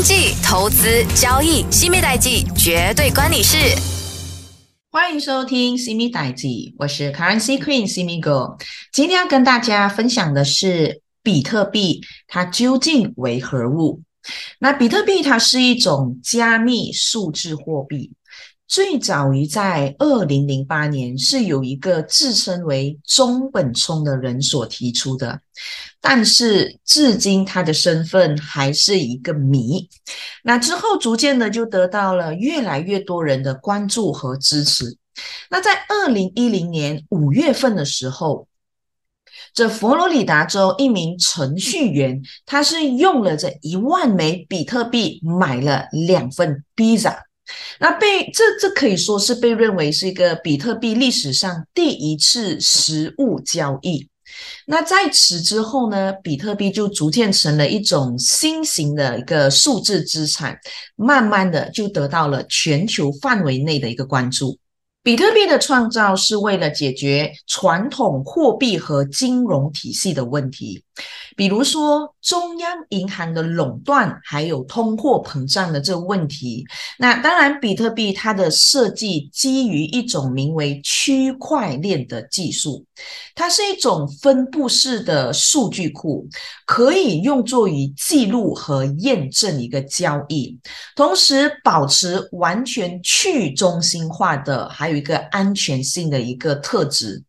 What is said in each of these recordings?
经济、投资、交易，西米代记绝对关你事。欢迎收听《西米代记》，我是 Currency Queen 新米哥。今天要跟大家分享的是比特币，它究竟为何物？那比特币它是一种加密数字货币。最早于在二零零八年，是有一个自称为中本聪的人所提出的，但是至今他的身份还是一个谜。那之后逐渐的就得到了越来越多人的关注和支持。那在二零一零年五月份的时候，这佛罗里达州一名程序员，他是用了这一万枚比特币买了两份披萨。那被这这可以说是被认为是一个比特币历史上第一次实物交易。那在此之后呢，比特币就逐渐成了一种新型的一个数字资产，慢慢的就得到了全球范围内的一个关注。比特币的创造是为了解决传统货币和金融体系的问题，比如说中央银行的垄断，还有通货膨胀的这个问题。那当然，比特币它的设计基于一种名为区块链的技术，它是一种分布式的数据库，可以用作于记录和验证一个交易，同时保持完全去中心化的还。有一个安全性的一个特质。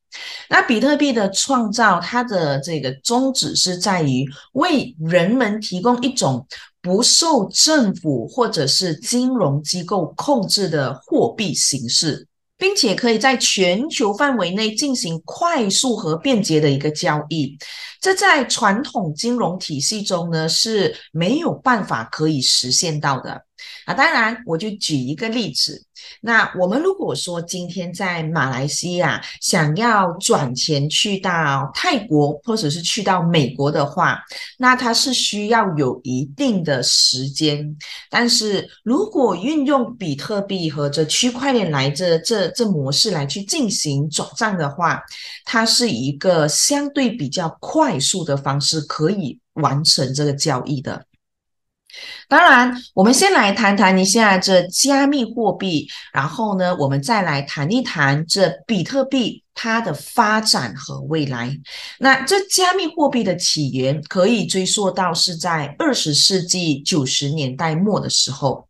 那比特币的创造，它的这个宗旨是在于为人们提供一种不受政府或者是金融机构控制的货币形式，并且可以在全球范围内进行快速和便捷的一个交易。这在传统金融体系中呢是没有办法可以实现到的。啊，当然，我就举一个例子。那我们如果说今天在马来西亚想要转钱去到泰国或者是去到美国的话，那它是需要有一定的时间。但是如果运用比特币和这区块链来这这这模式来去进行转账的话，它是一个相对比较快速的方式，可以完成这个交易的。当然，我们先来谈谈一下这加密货币，然后呢，我们再来谈一谈这比特币它的发展和未来。那这加密货币的起源可以追溯到是在二十世纪九十年代末的时候，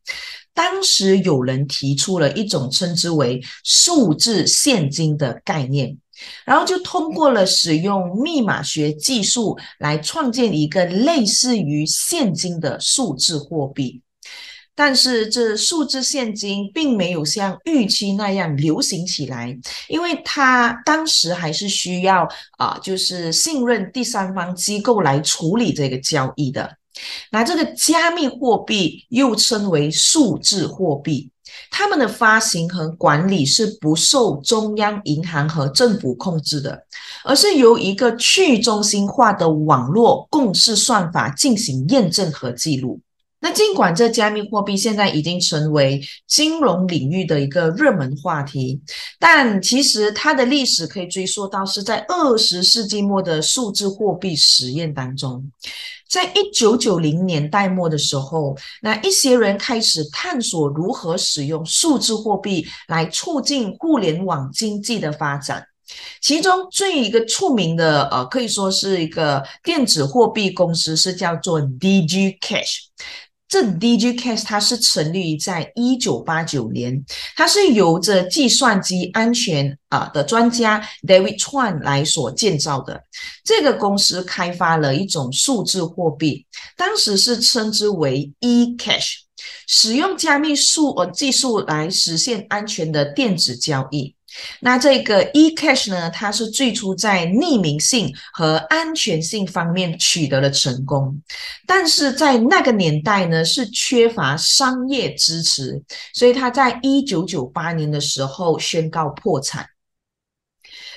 当时有人提出了一种称之为数字现金的概念。然后就通过了使用密码学技术来创建一个类似于现金的数字货币，但是这数字现金并没有像预期那样流行起来，因为它当时还是需要啊，就是信任第三方机构来处理这个交易的。那这个加密货币又称为数字货币。他们的发行和管理是不受中央银行和政府控制的，而是由一个去中心化的网络共识算法进行验证和记录。那尽管这加密货币现在已经成为金融领域的一个热门话题，但其实它的历史可以追溯到是在二十世纪末的数字货币实验当中。在一九九零年代末的时候，那一些人开始探索如何使用数字货币来促进互联网经济的发展。其中最一个出名的，呃，可以说是一个电子货币公司，是叫做 DG Cash。这 DG Cash 它是成立于在一九八九年，它是由着计算机安全啊的专家 David Chuan 来所建造的。这个公司开发了一种数字货币，当时是称之为 e Cash，使用加密数呃技术来实现安全的电子交易。那这个 eCash 呢？它是最初在匿名性和安全性方面取得了成功，但是在那个年代呢，是缺乏商业支持，所以它在一九九八年的时候宣告破产。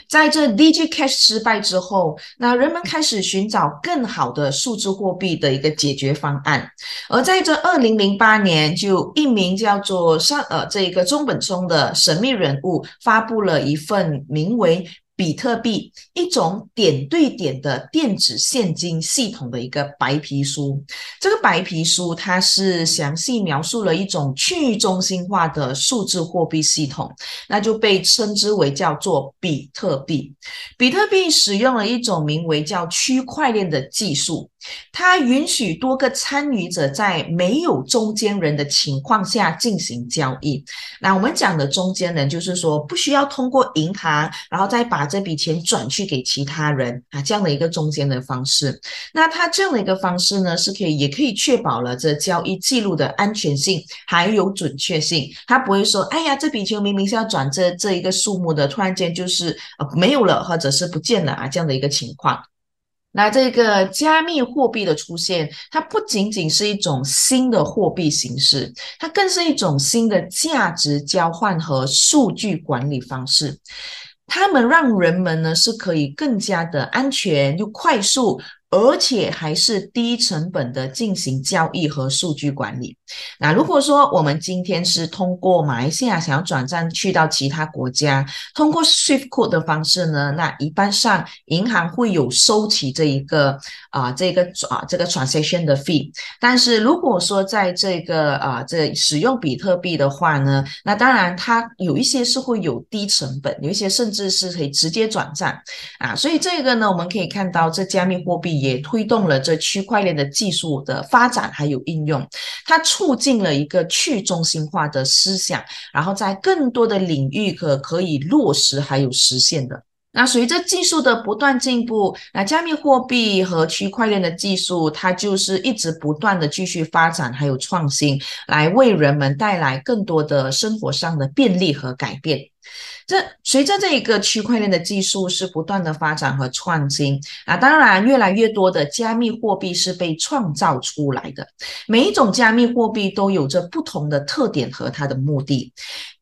在这 DJ Cash 失败之后，那人们开始寻找更好的数字货币的一个解决方案。而在这二零零八年，就一名叫做上呃这一个中本聪的神秘人物发布了一份名为比特币一种点对点的电子现金系统的一个白皮书。这个白皮书它是详细描述了一种去中心化的数字货币系统，那就被称之为叫做比特币。比特币使用了一种名为叫区块链的技术。它允许多个参与者在没有中间人的情况下进行交易。那我们讲的中间人，就是说不需要通过银行，然后再把这笔钱转去给其他人啊，这样的一个中间的方式。那它这样的一个方式呢，是可以也可以确保了这交易记录的安全性还有准确性。它不会说，哎呀，这笔钱明明是要转这这一个数目的，突然间就是呃没有了，或者是不见了啊，这样的一个情况。那这个加密货币的出现，它不仅仅是一种新的货币形式，它更是一种新的价值交换和数据管理方式。它们让人们呢是可以更加的安全又快速。而且还是低成本的进行交易和数据管理。那如果说我们今天是通过马来西亚想要转账去到其他国家，通过 Swift Code 的方式呢，那一般上银行会有收起这一个啊这个啊这个 transaction 的 fee。但是如果说在这个啊这使用比特币的话呢，那当然它有一些是会有低成本，有一些甚至是可以直接转账啊。所以这个呢，我们可以看到这加密货币。也推动了这区块链的技术的发展还有应用，它促进了一个去中心化的思想，然后在更多的领域可可以落实还有实现的。那随着技术的不断进步，那加密货币和区块链的技术，它就是一直不断的继续发展还有创新，来为人们带来更多的生活上的便利和改变。这随着这一个区块链的技术是不断的发展和创新啊，当然越来越多的加密货币是被创造出来的。每一种加密货币都有着不同的特点和它的目的。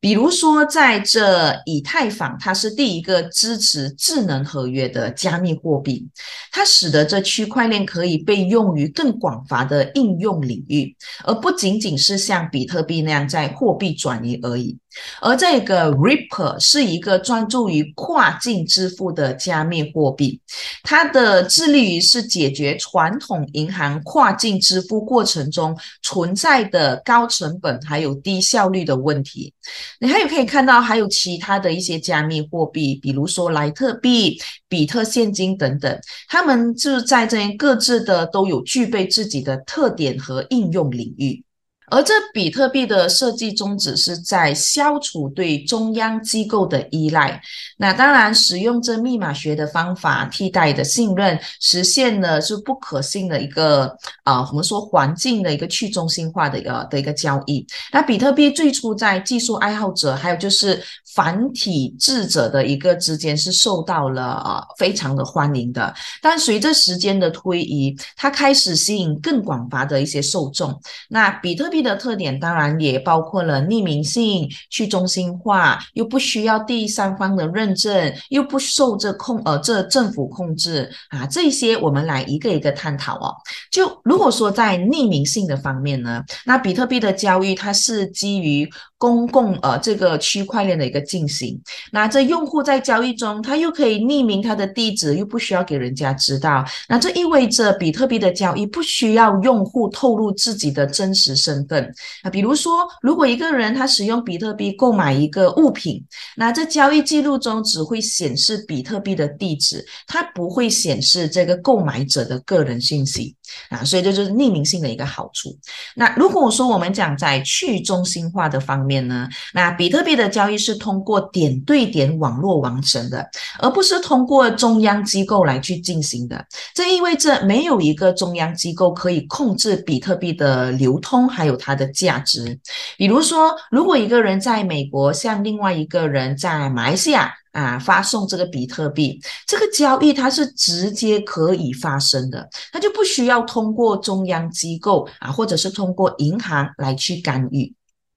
比如说，在这以太坊，它是第一个支持智能合约的加密货币，它使得这区块链可以被用于更广泛的应用领域，而不仅仅是像比特币那样在货币转移而已。而这个 Ripple 是一个专注于跨境支付的加密货币，它的致力于是解决传统银行跨境支付过程中存在的高成本还有低效率的问题。你还有可以看到还有其他的一些加密货币，比如说莱特币、比特现金等等，他们就是在这各自的都有具备自己的特点和应用领域。而这比特币的设计宗旨是在消除对中央机构的依赖。那当然，使用这密码学的方法替代的信任，实现了是不可信的一个啊，我们说环境的一个去中心化的一个的一个交易。那比特币最初在技术爱好者还有就是繁体字者的一个之间是受到了呃非常的欢迎的。但随着时间的推移，它开始吸引更广泛的一些受众。那比特币。的特点当然也包括了匿名性、去中心化，又不需要第三方的认证，又不受这控呃这政府控制啊，这些我们来一个一个探讨哦。就如果说在匿名性的方面呢，那比特币的交易它是基于。公共呃这个区块链的一个进行，那这用户在交易中，他又可以匿名他的地址，又不需要给人家知道，那这意味着比特币的交易不需要用户透露自己的真实身份啊。比如说，如果一个人他使用比特币购买一个物品，那这交易记录中只会显示比特币的地址，它不会显示这个购买者的个人信息啊。所以这就是匿名性的一个好处。那如果说我们讲在去中心化的方面，呢？那比特币的交易是通过点对点网络完成的，而不是通过中央机构来去进行的。这意味着没有一个中央机构可以控制比特币的流通，还有它的价值。比如说，如果一个人在美国向另外一个人在马来西亚啊发送这个比特币，这个交易它是直接可以发生的，它就不需要通过中央机构啊，或者是通过银行来去干预。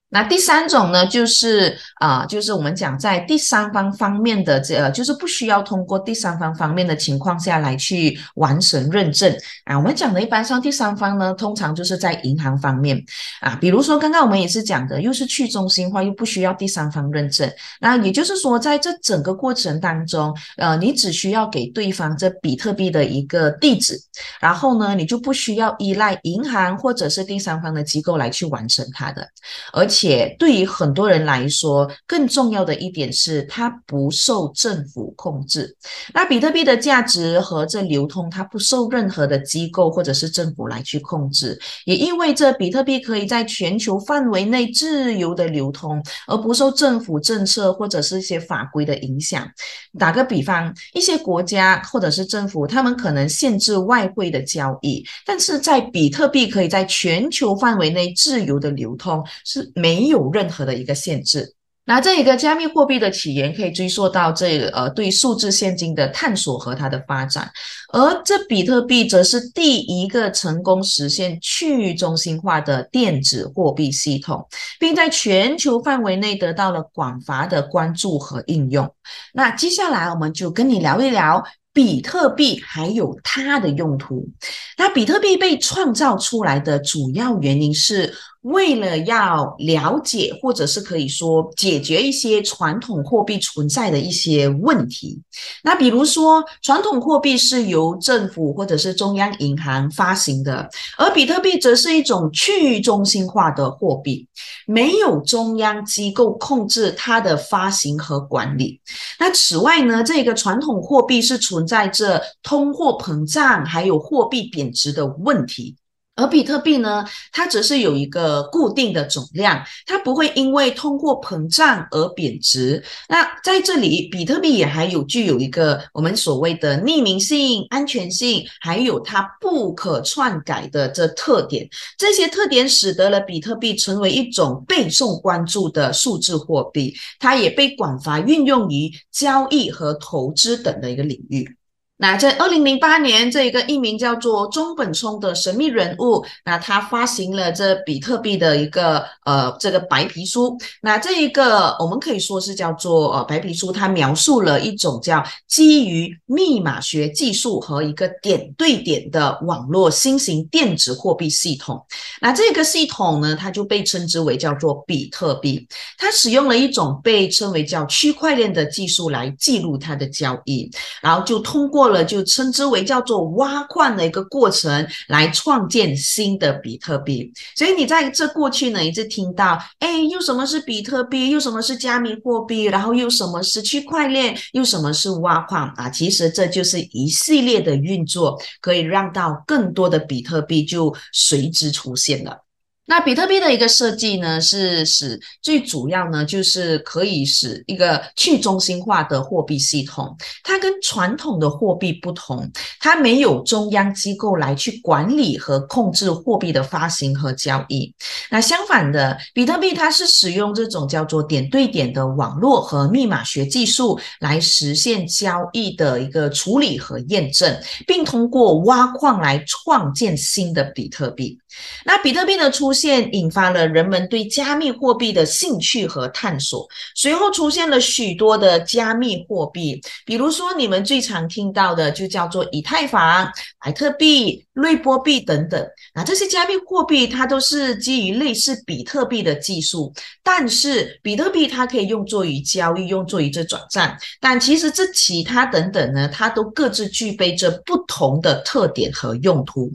那第三种呢，就是啊，就是我们讲在第三方方面的这，就是不需要通过第三方方面的情况下来去完成认证啊。我们讲的一般上第三方呢，通常就是在银行方面啊，比如说刚刚我们也是讲的，又是去中心化，又不需要第三方认证。那也就是说，在这整个过程当中，呃，你只需要给对方这比特币的一个地址，然后呢，你就不需要依赖银行或者是第三方的机构来去完成它的，而且。且对于很多人来说，更重要的一点是，它不受政府控制。那比特币的价值和这流通，它不受任何的机构或者是政府来去控制，也意味着比特币可以在全球范围内自由的流通，而不受政府政策或者是一些法规的影响。打个比方，一些国家或者是政府，他们可能限制外汇的交易，但是在比特币可以在全球范围内自由的流通，是没。没有任何的一个限制。那这一个加密货币的起源可以追溯到这呃对数字现金的探索和它的发展，而这比特币则是第一个成功实现去中心化的电子货币系统，并在全球范围内得到了广泛的关注和应用。那接下来我们就跟你聊一聊比特币还有它的用途。那比特币被创造出来的主要原因是。为了要了解，或者是可以说解决一些传统货币存在的一些问题，那比如说传统货币是由政府或者是中央银行发行的，而比特币则是一种去中心化的货币，没有中央机构控制它的发行和管理。那此外呢，这个传统货币是存在着通货膨胀还有货币贬值的问题。而比特币呢，它只是有一个固定的总量，它不会因为通货膨胀而贬值。那在这里，比特币也还有具有一个我们所谓的匿名性、安全性，还有它不可篡改的这特点。这些特点使得了比特币成为一种备受关注的数字货币，它也被广泛运用于交易和投资等的一个领域。那在二零零八年，这一个一名叫做中本聪的神秘人物，那他发行了这比特币的一个呃这个白皮书。那这一个我们可以说是叫做呃白皮书，它描述了一种叫基于密码学技术和一个点对点的网络新型电子货币系统。那这个系统呢，它就被称之为叫做比特币。它使用了一种被称为叫区块链的技术来记录它的交易，然后就通过。了就称之为叫做挖矿的一个过程，来创建新的比特币。所以你在这过去呢，一直听到，哎，又什么是比特币？又什么是加密货币？然后又什么是区块链？又什么是挖矿啊？其实这就是一系列的运作，可以让到更多的比特币就随之出现了。那比特币的一个设计呢，是使最主要呢，就是可以使一个去中心化的货币系统。它跟传统的货币不同，它没有中央机构来去管理和控制货币的发行和交易。那相反的，比特币它是使用这种叫做点对点的网络和密码学技术来实现交易的一个处理和验证，并通过挖矿来创建新的比特币。那比特币的出现引发了人们对加密货币的兴趣和探索，随后出现了许多的加密货币，比如说你们最常听到的就叫做以太坊、比特币、瑞波币等等。那这些加密货币它都是基于类似比特币的技术，但是比特币它可以用作于交易，用作于这转账，但其实这其他等等呢，它都各自具备着不同的特点和用途。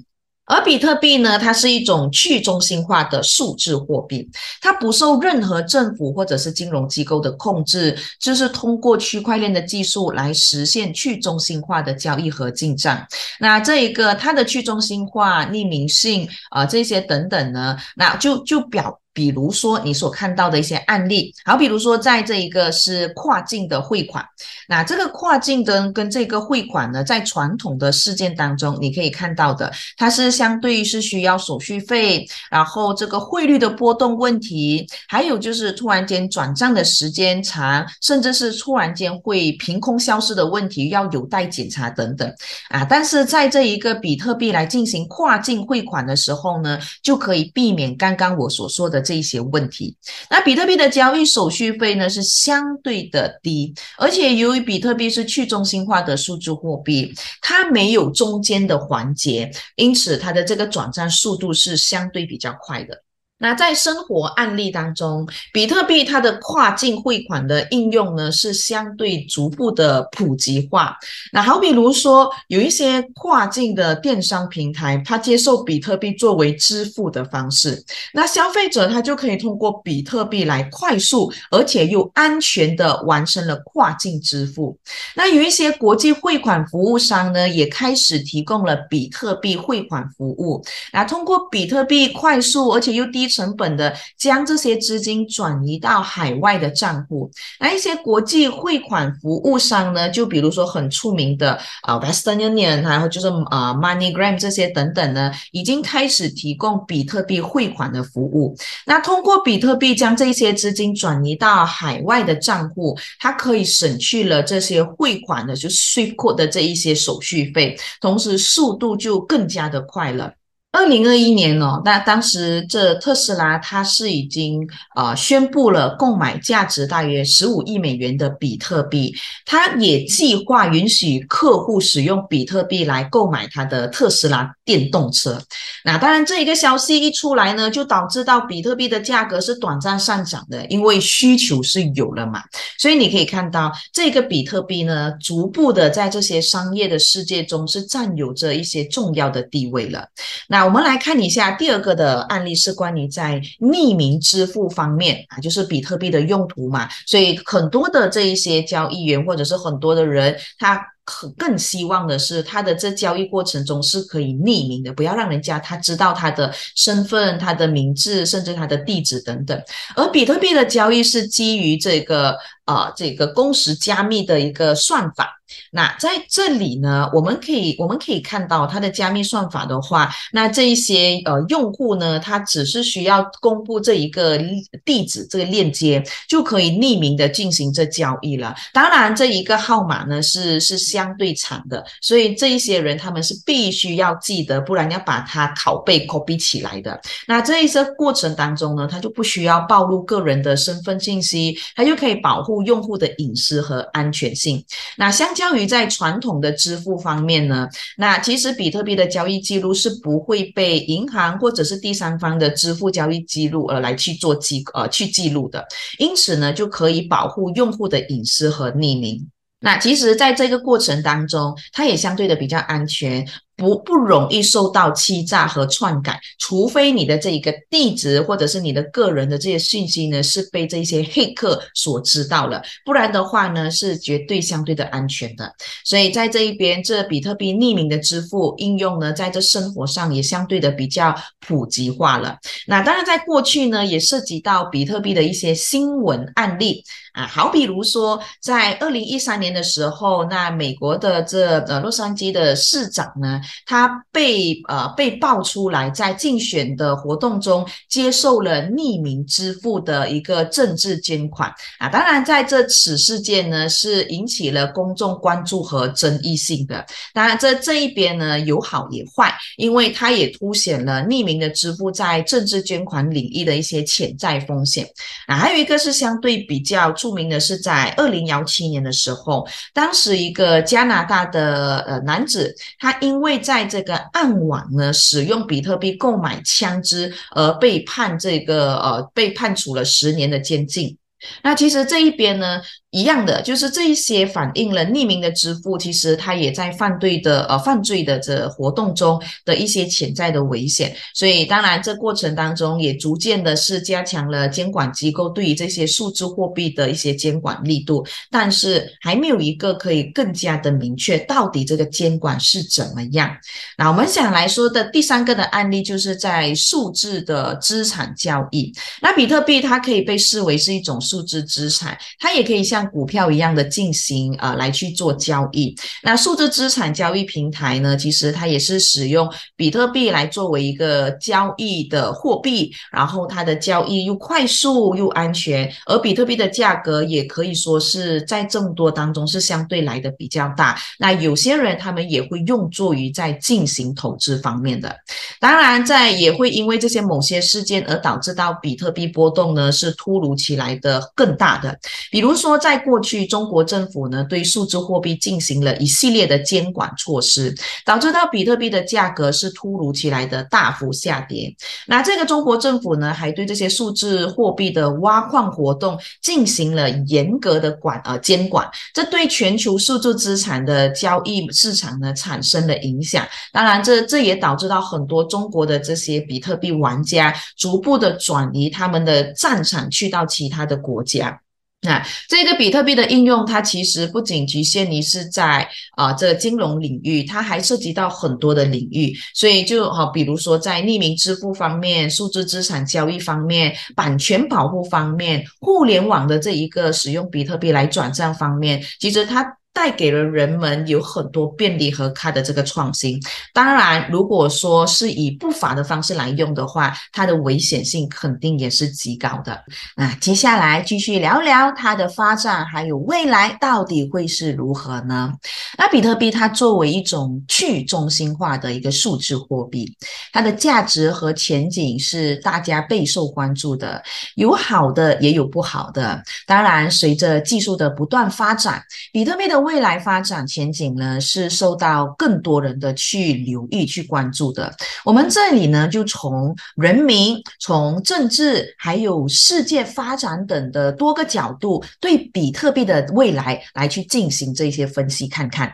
而比特币呢，它是一种去中心化的数字货币，它不受任何政府或者是金融机构的控制，就是通过区块链的技术来实现去中心化的交易和进账。那这一个它的去中心化、匿名性啊这些等等呢，那就就表。比如说你所看到的一些案例，好，比如说在这一个是跨境的汇款，那这个跨境的跟这个汇款呢，在传统的事件当中，你可以看到的，它是相对于是需要手续费，然后这个汇率的波动问题，还有就是突然间转账的时间长，甚至是突然间会凭空消失的问题，要有待检查等等啊。但是在这一个比特币来进行跨境汇款的时候呢，就可以避免刚刚我所说的。这一些问题。那比特币的交易手续费呢是相对的低，而且由于比特币是去中心化的数字货币，它没有中间的环节，因此它的这个转账速度是相对比较快的。那在生活案例当中，比特币它的跨境汇款的应用呢，是相对逐步的普及化。那好比如说，有一些跨境的电商平台，它接受比特币作为支付的方式，那消费者他就可以通过比特币来快速而且又安全的完成了跨境支付。那有一些国际汇款服务商呢，也开始提供了比特币汇款服务。那通过比特币快速而且又低。成本的将这些资金转移到海外的账户，那一些国际汇款服务商呢，就比如说很出名的啊，Western Union，然后就是啊，MoneyGram 这些等等呢，已经开始提供比特币汇款的服务。那通过比特币将这些资金转移到海外的账户，它可以省去了这些汇款的就 Swift 的这一些手续费，同时速度就更加的快了。二零二一年哦，那当时这特斯拉它是已经呃宣布了购买价值大约十五亿美元的比特币，它也计划允许客户使用比特币来购买它的特斯拉电动车。那当然，这一个消息一出来呢，就导致到比特币的价格是短暂上涨的，因为需求是有了嘛。所以你可以看到，这个比特币呢，逐步的在这些商业的世界中是占有着一些重要的地位了。那我们来看一下第二个的案例，是关于在匿名支付方面啊，就是比特币的用途嘛，所以很多的这一些交易员或者是很多的人，他可更希望的是他的这交易过程中是可以匿名的，不要让人家他知道他的身份、他的名字，甚至他的地址等等。而比特币的交易是基于这个呃这个公时加密的一个算法。那在这里呢，我们可以我们可以看到它的加密算法的话，那这一些呃用户呢，他只是需要公布这一个地址这个链接，就可以匿名的进行这交易了。当然，这一个号码呢是是相对长的，所以这一些人他们是必须要记得，不然要把它拷贝 copy 起来的。那这一些过程当中呢，他就不需要暴露个人的身份信息，他就可以保护用户的隐私和安全性。那相较于在传统的支付方面呢，那其实比特币的交易记录是不会被银行或者是第三方的支付交易记录而来去做记呃去记录的，因此呢就可以保护用户的隐私和匿名。那其实在这个过程当中，它也相对的比较安全。不不容易受到欺诈和篡改，除非你的这一个地址或者是你的个人的这些信息呢是被这些黑客所知道了，不然的话呢是绝对相对的安全的。所以在这一边，这比特币匿名的支付应用呢，在这生活上也相对的比较普及化了。那当然，在过去呢，也涉及到比特币的一些新闻案例啊，好比如说在二零一三年的时候，那美国的这呃洛杉矶的市长呢。他被呃被爆出来，在竞选的活动中接受了匿名支付的一个政治捐款啊！当然，在这此事件呢，是引起了公众关注和争议性的。当然，这这一边呢有好也坏，因为它也凸显了匿名的支付在政治捐款领域的一些潜在风险啊。还有一个是相对比较著名的是，在二零幺七年的时候，当时一个加拿大的呃男子，他因为在这个暗网呢，使用比特币购买枪支而被判这个呃，被判处了十年的监禁。那其实这一边呢？一样的，就是这一些反映了匿名的支付，其实它也在犯罪的呃犯罪的这活动中的一些潜在的危险。所以当然，这过程当中也逐渐的是加强了监管机构对于这些数字货币的一些监管力度，但是还没有一个可以更加的明确到底这个监管是怎么样。那我们想来说的第三个的案例，就是在数字的资产交易。那比特币它可以被视为是一种数字资产，它也可以像像股票一样的进行呃来去做交易。那数字资产交易平台呢，其实它也是使用比特币来作为一个交易的货币，然后它的交易又快速又安全，而比特币的价格也可以说是在众多当中是相对来的比较大。那有些人他们也会用作于在进行投资方面的，当然在也会因为这些某些事件而导致到比特币波动呢是突如其来的更大的。比如说在在过去中国政府呢对数字货币进行了一系列的监管措施，导致到比特币的价格是突如其来的大幅下跌。那这个中国政府呢还对这些数字货币的挖矿活动进行了严格的管呃监管，这对全球数字资产的交易市场呢产生了影响。当然，这这也导致到很多中国的这些比特币玩家逐步的转移他们的战场去到其他的国家。那这个比特币的应用，它其实不仅局限于是在啊这金融领域，它还涉及到很多的领域。所以就好，比如说在匿名支付方面、数字资产交易方面、版权保护方面、互联网的这一个使用比特币来转账方面，其实它。带给了人们有很多便利和它的这个创新。当然，如果说是以不法的方式来用的话，它的危险性肯定也是极高的。那接下来继续聊聊它的发展，还有未来到底会是如何呢？那比特币它作为一种去中心化的一个数字货币，它的价值和前景是大家备受关注的。有好的，也有不好的。当然，随着技术的不断发展，比特币的未来发展前景呢，是受到更多人的去留意、去关注的。我们这里呢，就从人民、从政治，还有世界发展等的多个角度，对比特币的未来来去进行这些分析，看看。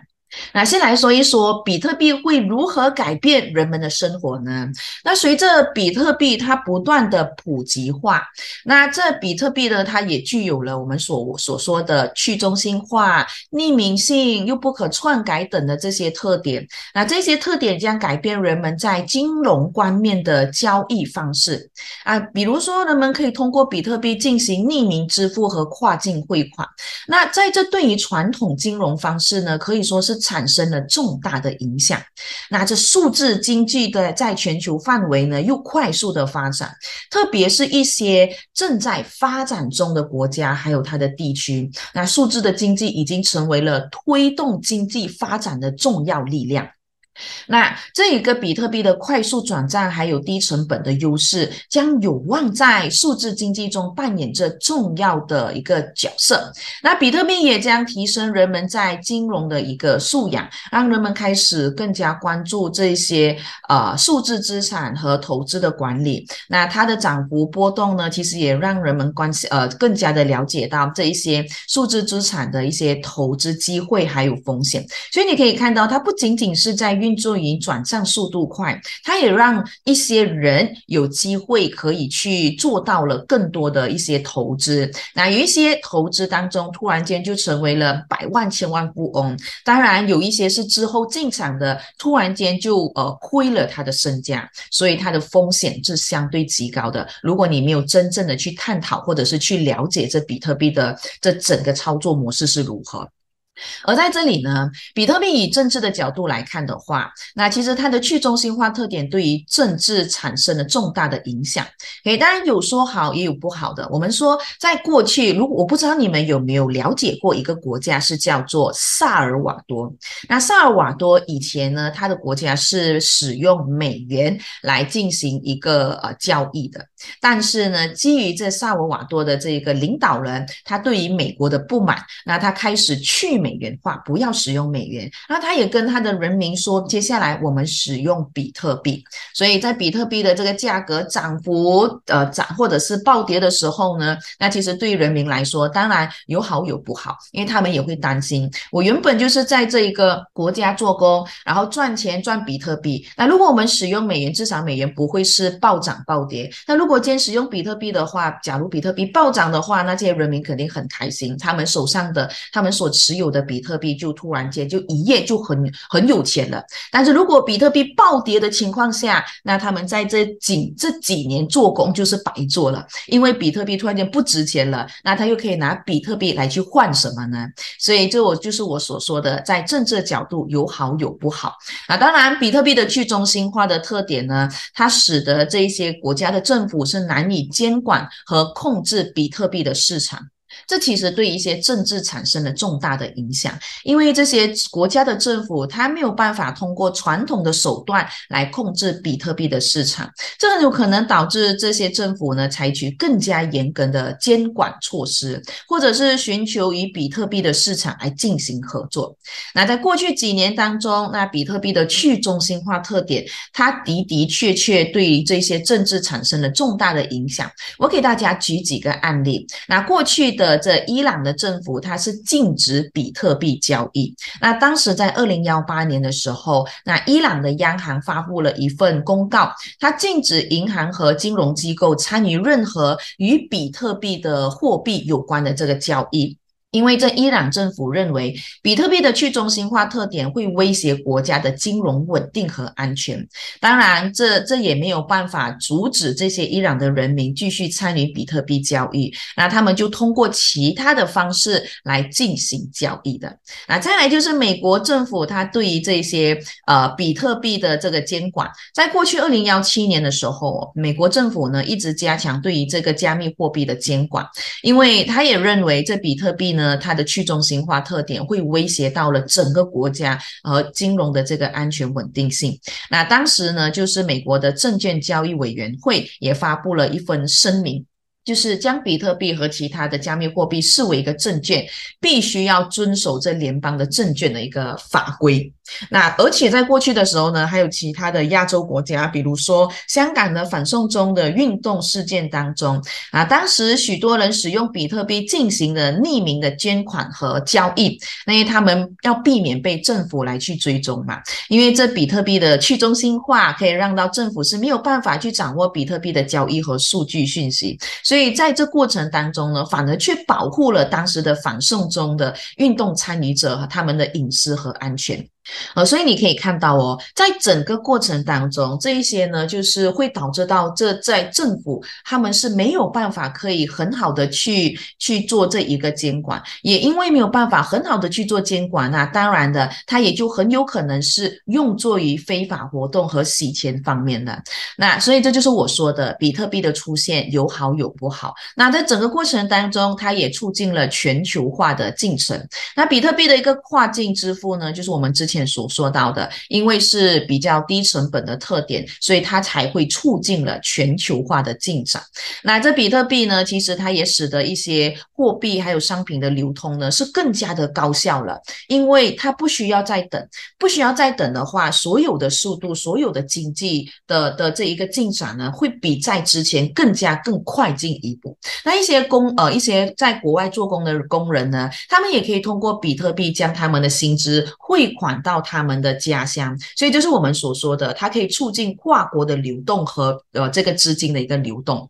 那先来说一说比特币会如何改变人们的生活呢？那随着比特币它不断的普及化，那这比特币呢，它也具有了我们所所说的去中心化、匿名性又不可篡改等的这些特点。那这些特点将改变人们在金融方面的交易方式啊，比如说人们可以通过比特币进行匿名支付和跨境汇款。那在这对于传统金融方式呢，可以说是。产生了重大的影响。那这数字经济的在全球范围呢，又快速的发展，特别是一些正在发展中的国家，还有它的地区，那数字的经济已经成为了推动经济发展的重要力量。那这一个比特币的快速转账还有低成本的优势，将有望在数字经济中扮演着重要的一个角色。那比特币也将提升人们在金融的一个素养，让人们开始更加关注这些呃数字资产和投资的管理。那它的涨幅波动呢，其实也让人们关系呃更加的了解到这一些数字资产的一些投资机会还有风险。所以你可以看到，它不仅仅是在运运作营转账速度快，它也让一些人有机会可以去做到了更多的一些投资。那有一些投资当中，突然间就成为了百万千万富翁。当然，有一些是之后进场的，突然间就呃亏了他的身家，所以它的风险是相对极高的。如果你没有真正的去探讨或者是去了解这比特币的这整个操作模式是如何。而在这里呢，比特币以政治的角度来看的话，那其实它的去中心化特点对于政治产生了重大的影响。诶，当然有说好也有不好的。我们说，在过去，如果我不知道你们有没有了解过一个国家是叫做萨尔瓦多。那萨尔瓦多以前呢，它的国家是使用美元来进行一个呃交易的。但是呢，基于这萨尔瓦多的这个领导人，他对于美国的不满，那他开始去美美元化，不要使用美元。那他也跟他的人民说，接下来我们使用比特币。所以在比特币的这个价格涨幅呃涨或者是暴跌的时候呢，那其实对于人民来说，当然有好有不好，因为他们也会担心，我原本就是在这一个国家做工，然后赚钱赚比特币。那如果我们使用美元，至少美元不会是暴涨暴跌。那如果今天使用比特币的话，假如比特币暴涨的话，那这些人民肯定很开心，他们手上的、他们所持有的的比特币就突然间就一夜就很很有钱了。但是如果比特币暴跌的情况下，那他们在这几这几年做工就是白做了，因为比特币突然间不值钱了，那他又可以拿比特币来去换什么呢？所以这我就是我所说的，在政治角度有好有不好。啊当然，比特币的去中心化的特点呢，它使得这一些国家的政府是难以监管和控制比特币的市场。这其实对一些政治产生了重大的影响，因为这些国家的政府它没有办法通过传统的手段来控制比特币的市场，这很有可能导致这些政府呢采取更加严格的监管措施，或者是寻求与比特币的市场来进行合作。那在过去几年当中，那比特币的去中心化特点，它的的确确对于这些政治产生了重大的影响。我给大家举几个案例，那过去的。这伊朗的政府，它是禁止比特币交易。那当时在二零幺八年的时候，那伊朗的央行发布了一份公告，它禁止银行和金融机构参与任何与比特币的货币有关的这个交易。因为这伊朗政府认为，比特币的去中心化特点会威胁国家的金融稳定和安全。当然，这这也没有办法阻止这些伊朗的人民继续参与比特币交易。那他们就通过其他的方式来进行交易的。那再来就是美国政府，它对于这些呃比特币的这个监管，在过去二零幺七年的时候，美国政府呢一直加强对于这个加密货币的监管，因为他也认为这比特币。呢，它的去中心化特点会威胁到了整个国家和金融的这个安全稳定性。那当时呢，就是美国的证券交易委员会也发布了一份声明。就是将比特币和其他的加密货币视为一个证券，必须要遵守这联邦的证券的一个法规。那而且在过去的时候呢，还有其他的亚洲国家，比如说香港的反送中的运动事件当中啊，当时许多人使用比特币进行了匿名的捐款和交易，因为他们要避免被政府来去追踪嘛。因为这比特币的去中心化可以让到政府是没有办法去掌握比特币的交易和数据讯息，所以。在这过程当中呢，反而却保护了当时的反送中的运动参与者和他们的隐私和安全。呃，所以你可以看到哦，在整个过程当中，这一些呢，就是会导致到这在政府他们是没有办法可以很好的去去做这一个监管，也因为没有办法很好的去做监管，那当然的，它也就很有可能是用作于非法活动和洗钱方面的。那所以这就是我说的，比特币的出现有好有不好。那在整个过程当中，它也促进了全球化的进程。那比特币的一个跨境支付呢，就是我们之前。前所说到的，因为是比较低成本的特点，所以它才会促进了全球化的进展。那这比特币呢，其实它也使得一些货币还有商品的流通呢是更加的高效了，因为它不需要再等，不需要再等的话，所有的速度，所有的经济的的这一个进展呢，会比在之前更加更快进一步。那一些工呃一些在国外做工的工人呢，他们也可以通过比特币将他们的薪资汇款。到他们的家乡，所以就是我们所说的，它可以促进跨国的流动和呃这个资金的一个流动。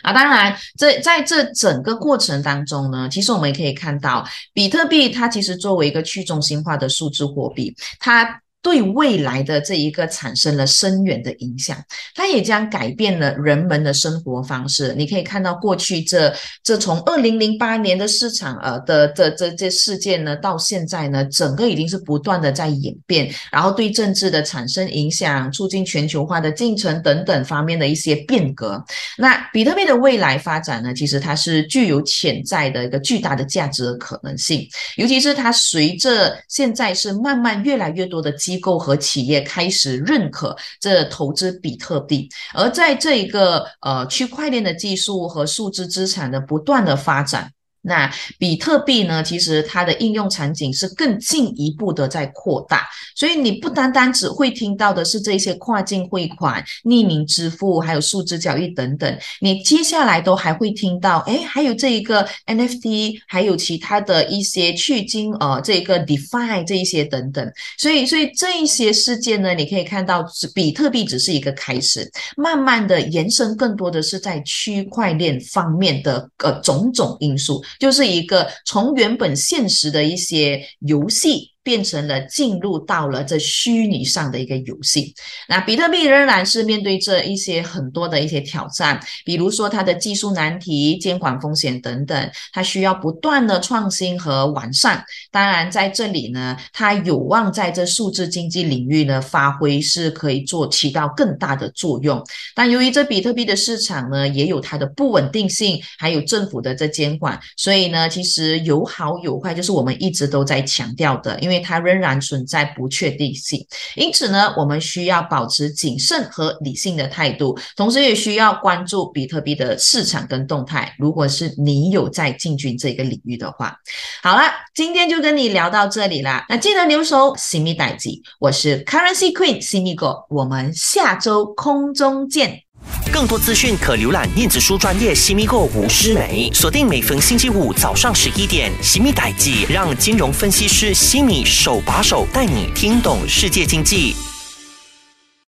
啊，当然，这在这整个过程当中呢，其实我们也可以看到，比特币它其实作为一个去中心化的数字货币，它。对未来的这一个产生了深远的影响，它也将改变了人们的生活方式。你可以看到，过去这这从二零零八年的市场呃的这这这事件呢，到现在呢，整个已经是不断的在演变，然后对政治的产生影响，促进全球化的进程等等方面的一些变革。那比特币的未来发展呢，其实它是具有潜在的一个巨大的价值和可能性，尤其是它随着现在是慢慢越来越多的。机构和企业开始认可这投资比特币，而在这一个呃区块链的技术和数字资产的不断的发展。那比特币呢？其实它的应用场景是更进一步的在扩大，所以你不单单只会听到的是这些跨境汇款、匿名支付，还有数字交易等等，你接下来都还会听到，哎，还有这一个 NFT，还有其他的一些去金呃，这个 DeFi 这一些等等。所以，所以这一些事件呢，你可以看到，比特币只是一个开始，慢慢的延伸更多的是在区块链方面的呃种种因素。就是一个从原本现实的一些游戏。变成了进入到了这虚拟上的一个游戏。那比特币仍然是面对这一些很多的一些挑战，比如说它的技术难题、监管风险等等，它需要不断的创新和完善。当然，在这里呢，它有望在这数字经济领域呢发挥是可以做起到更大的作用。但由于这比特币的市场呢也有它的不稳定性，还有政府的这监管，所以呢，其实有好有坏，就是我们一直都在强调的，因为。它仍然存在不确定性，因此呢，我们需要保持谨慎和理性的态度，同时也需要关注比特币的市场跟动态。如果是你有在进军这个领域的话，好了，今天就跟你聊到这里啦。那记得留守新米代记，我是 Currency Queen 新米哥，我们下周空中见。更多资讯可浏览电子书专业西米购吴诗梅，锁定每逢星期五早上十一点，西米代记让金融分析师西米手把手带你听懂世界经济。